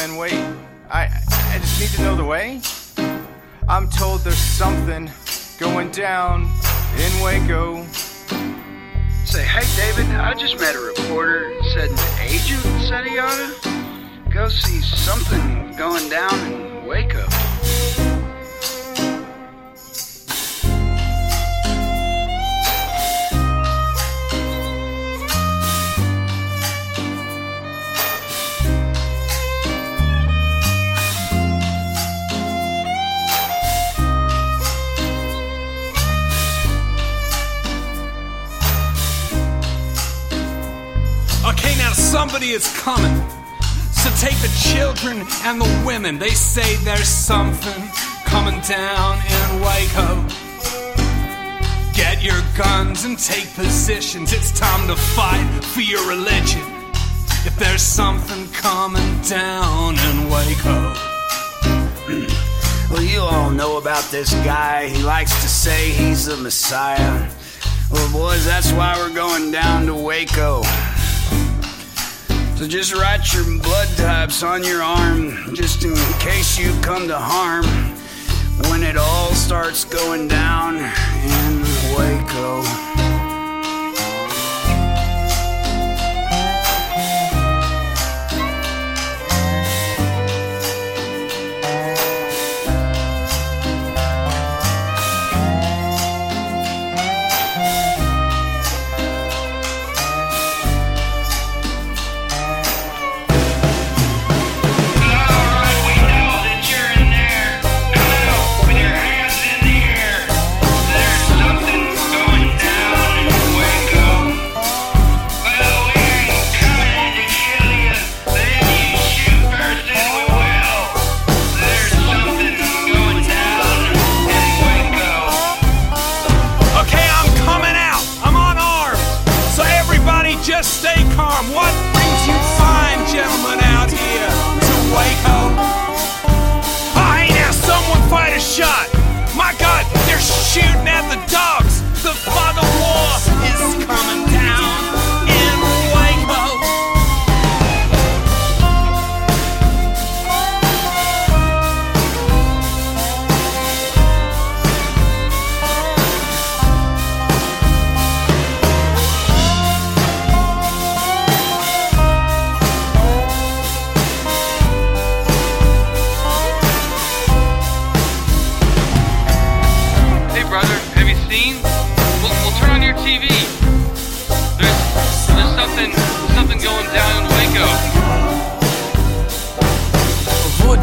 men wait. I, I just need to know the way. I'm told there's something going down in Waco. Say, hey, David, I just met a reporter said an agent said he ought to go see something going down in Waco. Somebody is coming. So take the children and the women. They say there's something coming down in Waco. Get your guns and take positions. It's time to fight for your religion. If there's something coming down in Waco. Well, you all know about this guy. He likes to say he's the Messiah. Well, boys, that's why we're going down to Waco. So just write your blood types on your arm, just in case you come to harm when it all starts going down in Waco.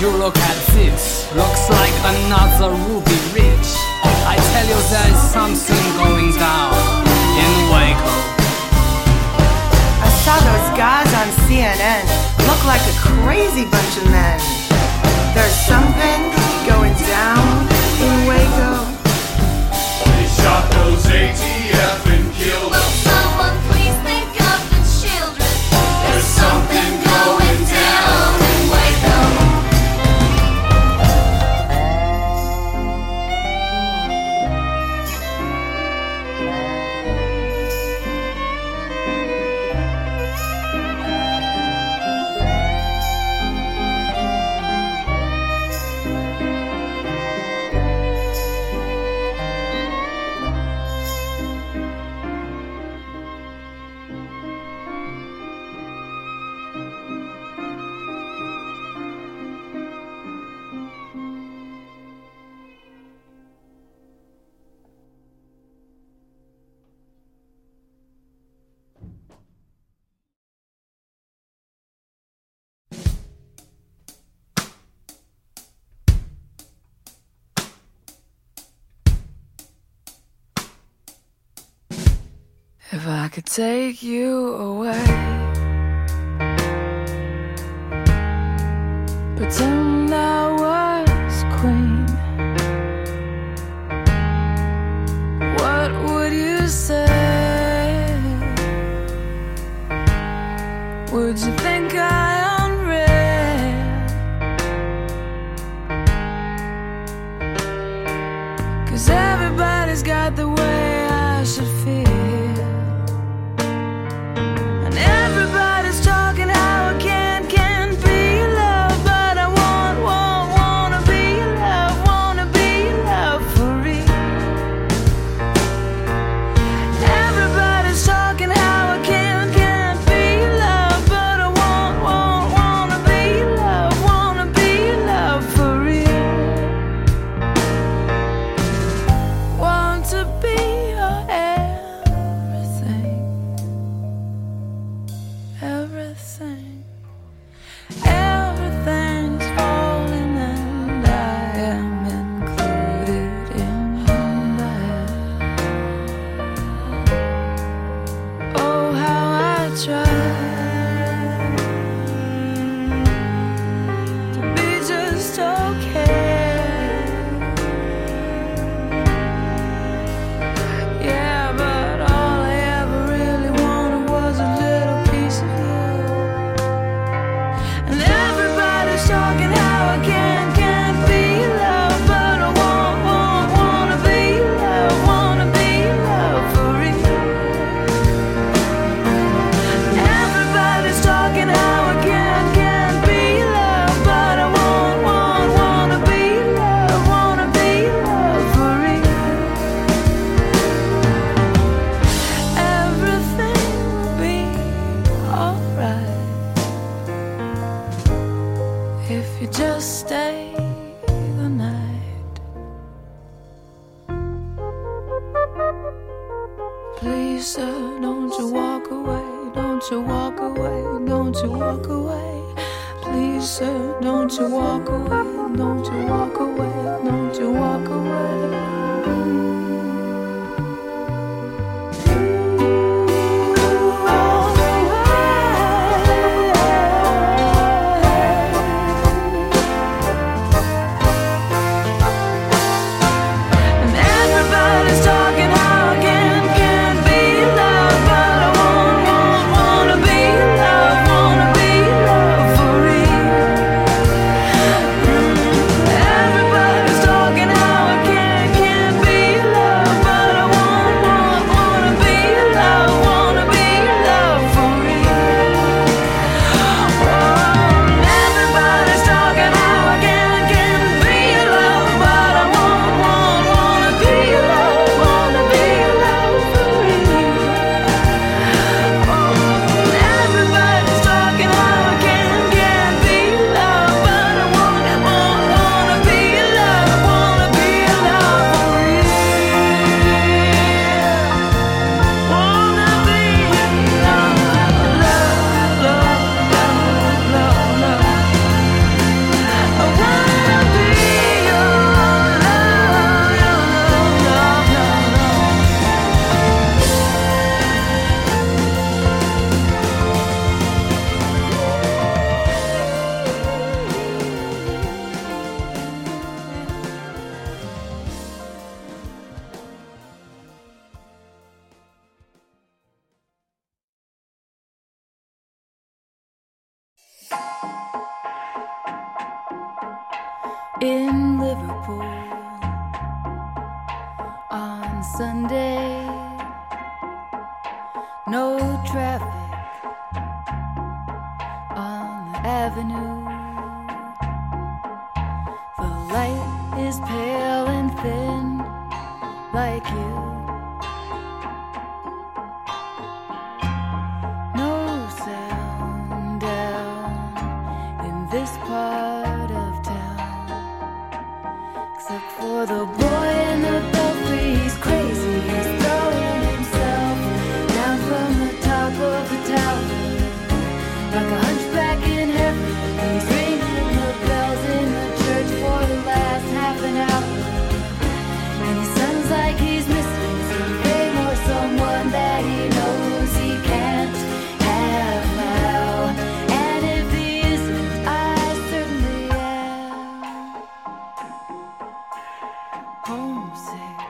You look at this? Looks like another Ruby Ridge. I tell you, there is something going down in Waco. I saw those guys on CNN. Look like a crazy bunch of men. There's something going down in Waco. They shot those ATF I could take you away, said, Don't you walk away, don't you walk away, don't you walk away. Please, sir, don't you walk away, don't you walk away, don't you walk away. like you. homesick.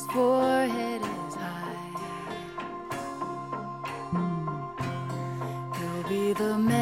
dog's forehead is high. He'll be the man.